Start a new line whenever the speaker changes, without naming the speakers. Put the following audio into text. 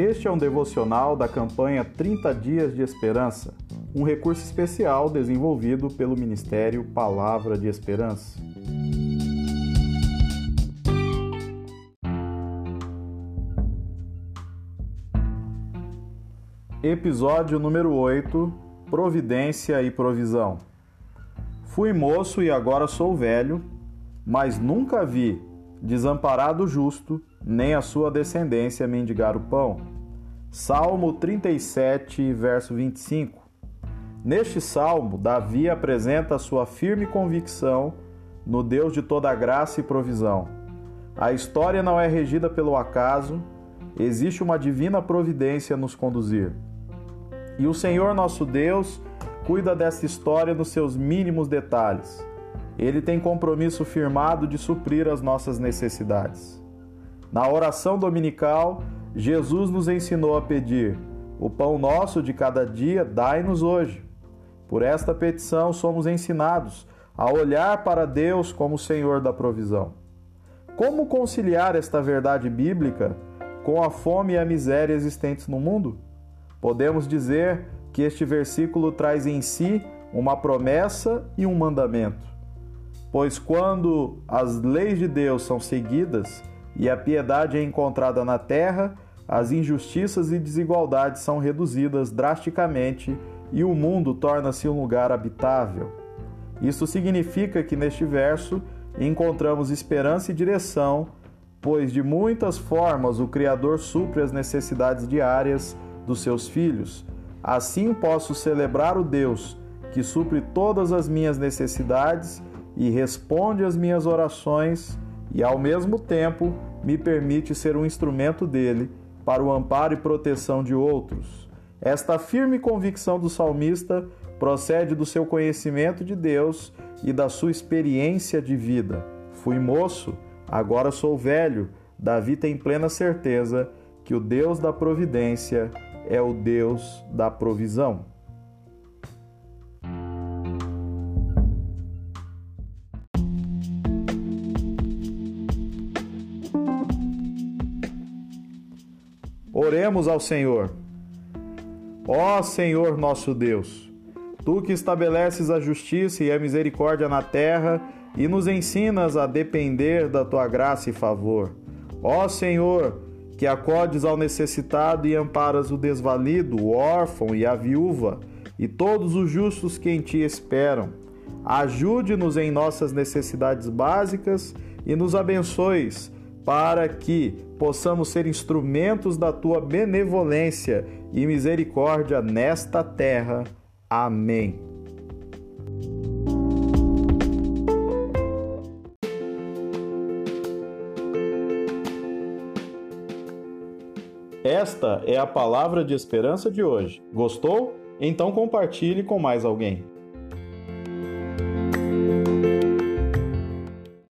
Este é um devocional da campanha 30 Dias de Esperança, um recurso especial desenvolvido pelo Ministério Palavra de Esperança. Episódio número 8 Providência e Provisão. Fui moço e agora sou velho, mas nunca vi desamparado justo, nem a sua descendência mendigar o pão. Salmo 37, verso 25. Neste salmo, Davi apresenta sua firme convicção no Deus de toda graça e provisão. A história não é regida pelo acaso, existe uma divina providência nos conduzir. E o Senhor nosso Deus cuida dessa história nos seus mínimos detalhes. Ele tem compromisso firmado de suprir as nossas necessidades. Na oração dominical, Jesus nos ensinou a pedir: O pão nosso de cada dia, dai-nos hoje. Por esta petição, somos ensinados a olhar para Deus como Senhor da provisão. Como conciliar esta verdade bíblica com a fome e a miséria existentes no mundo? Podemos dizer que este versículo traz em si uma promessa e um mandamento. Pois quando as leis de Deus são seguidas e a piedade é encontrada na terra, as injustiças e desigualdades são reduzidas drasticamente e o mundo torna-se um lugar habitável. Isso significa que neste verso encontramos esperança e direção, pois de muitas formas o Criador supre as necessidades diárias dos seus filhos. Assim posso celebrar o Deus que supre todas as minhas necessidades e responde às minhas orações e, ao mesmo tempo, me permite ser um instrumento dele para o amparo e proteção de outros. Esta firme convicção do salmista procede do seu conhecimento de Deus e da sua experiência de vida. Fui moço, agora sou velho. Davi tem plena certeza que o Deus da providência é o Deus da provisão. Oremos ao Senhor. Ó Senhor nosso Deus, tu que estabeleces a justiça e a misericórdia na terra e nos ensinas a depender da tua graça e favor. Ó Senhor, que acordes ao necessitado e amparas o desvalido, o órfão e a viúva, e todos os justos que em ti esperam. Ajude-nos em nossas necessidades básicas e nos abençoes, para que possamos ser instrumentos da tua benevolência e misericórdia nesta terra. Amém. Esta é a palavra de esperança de hoje. Gostou? Então compartilhe com mais alguém.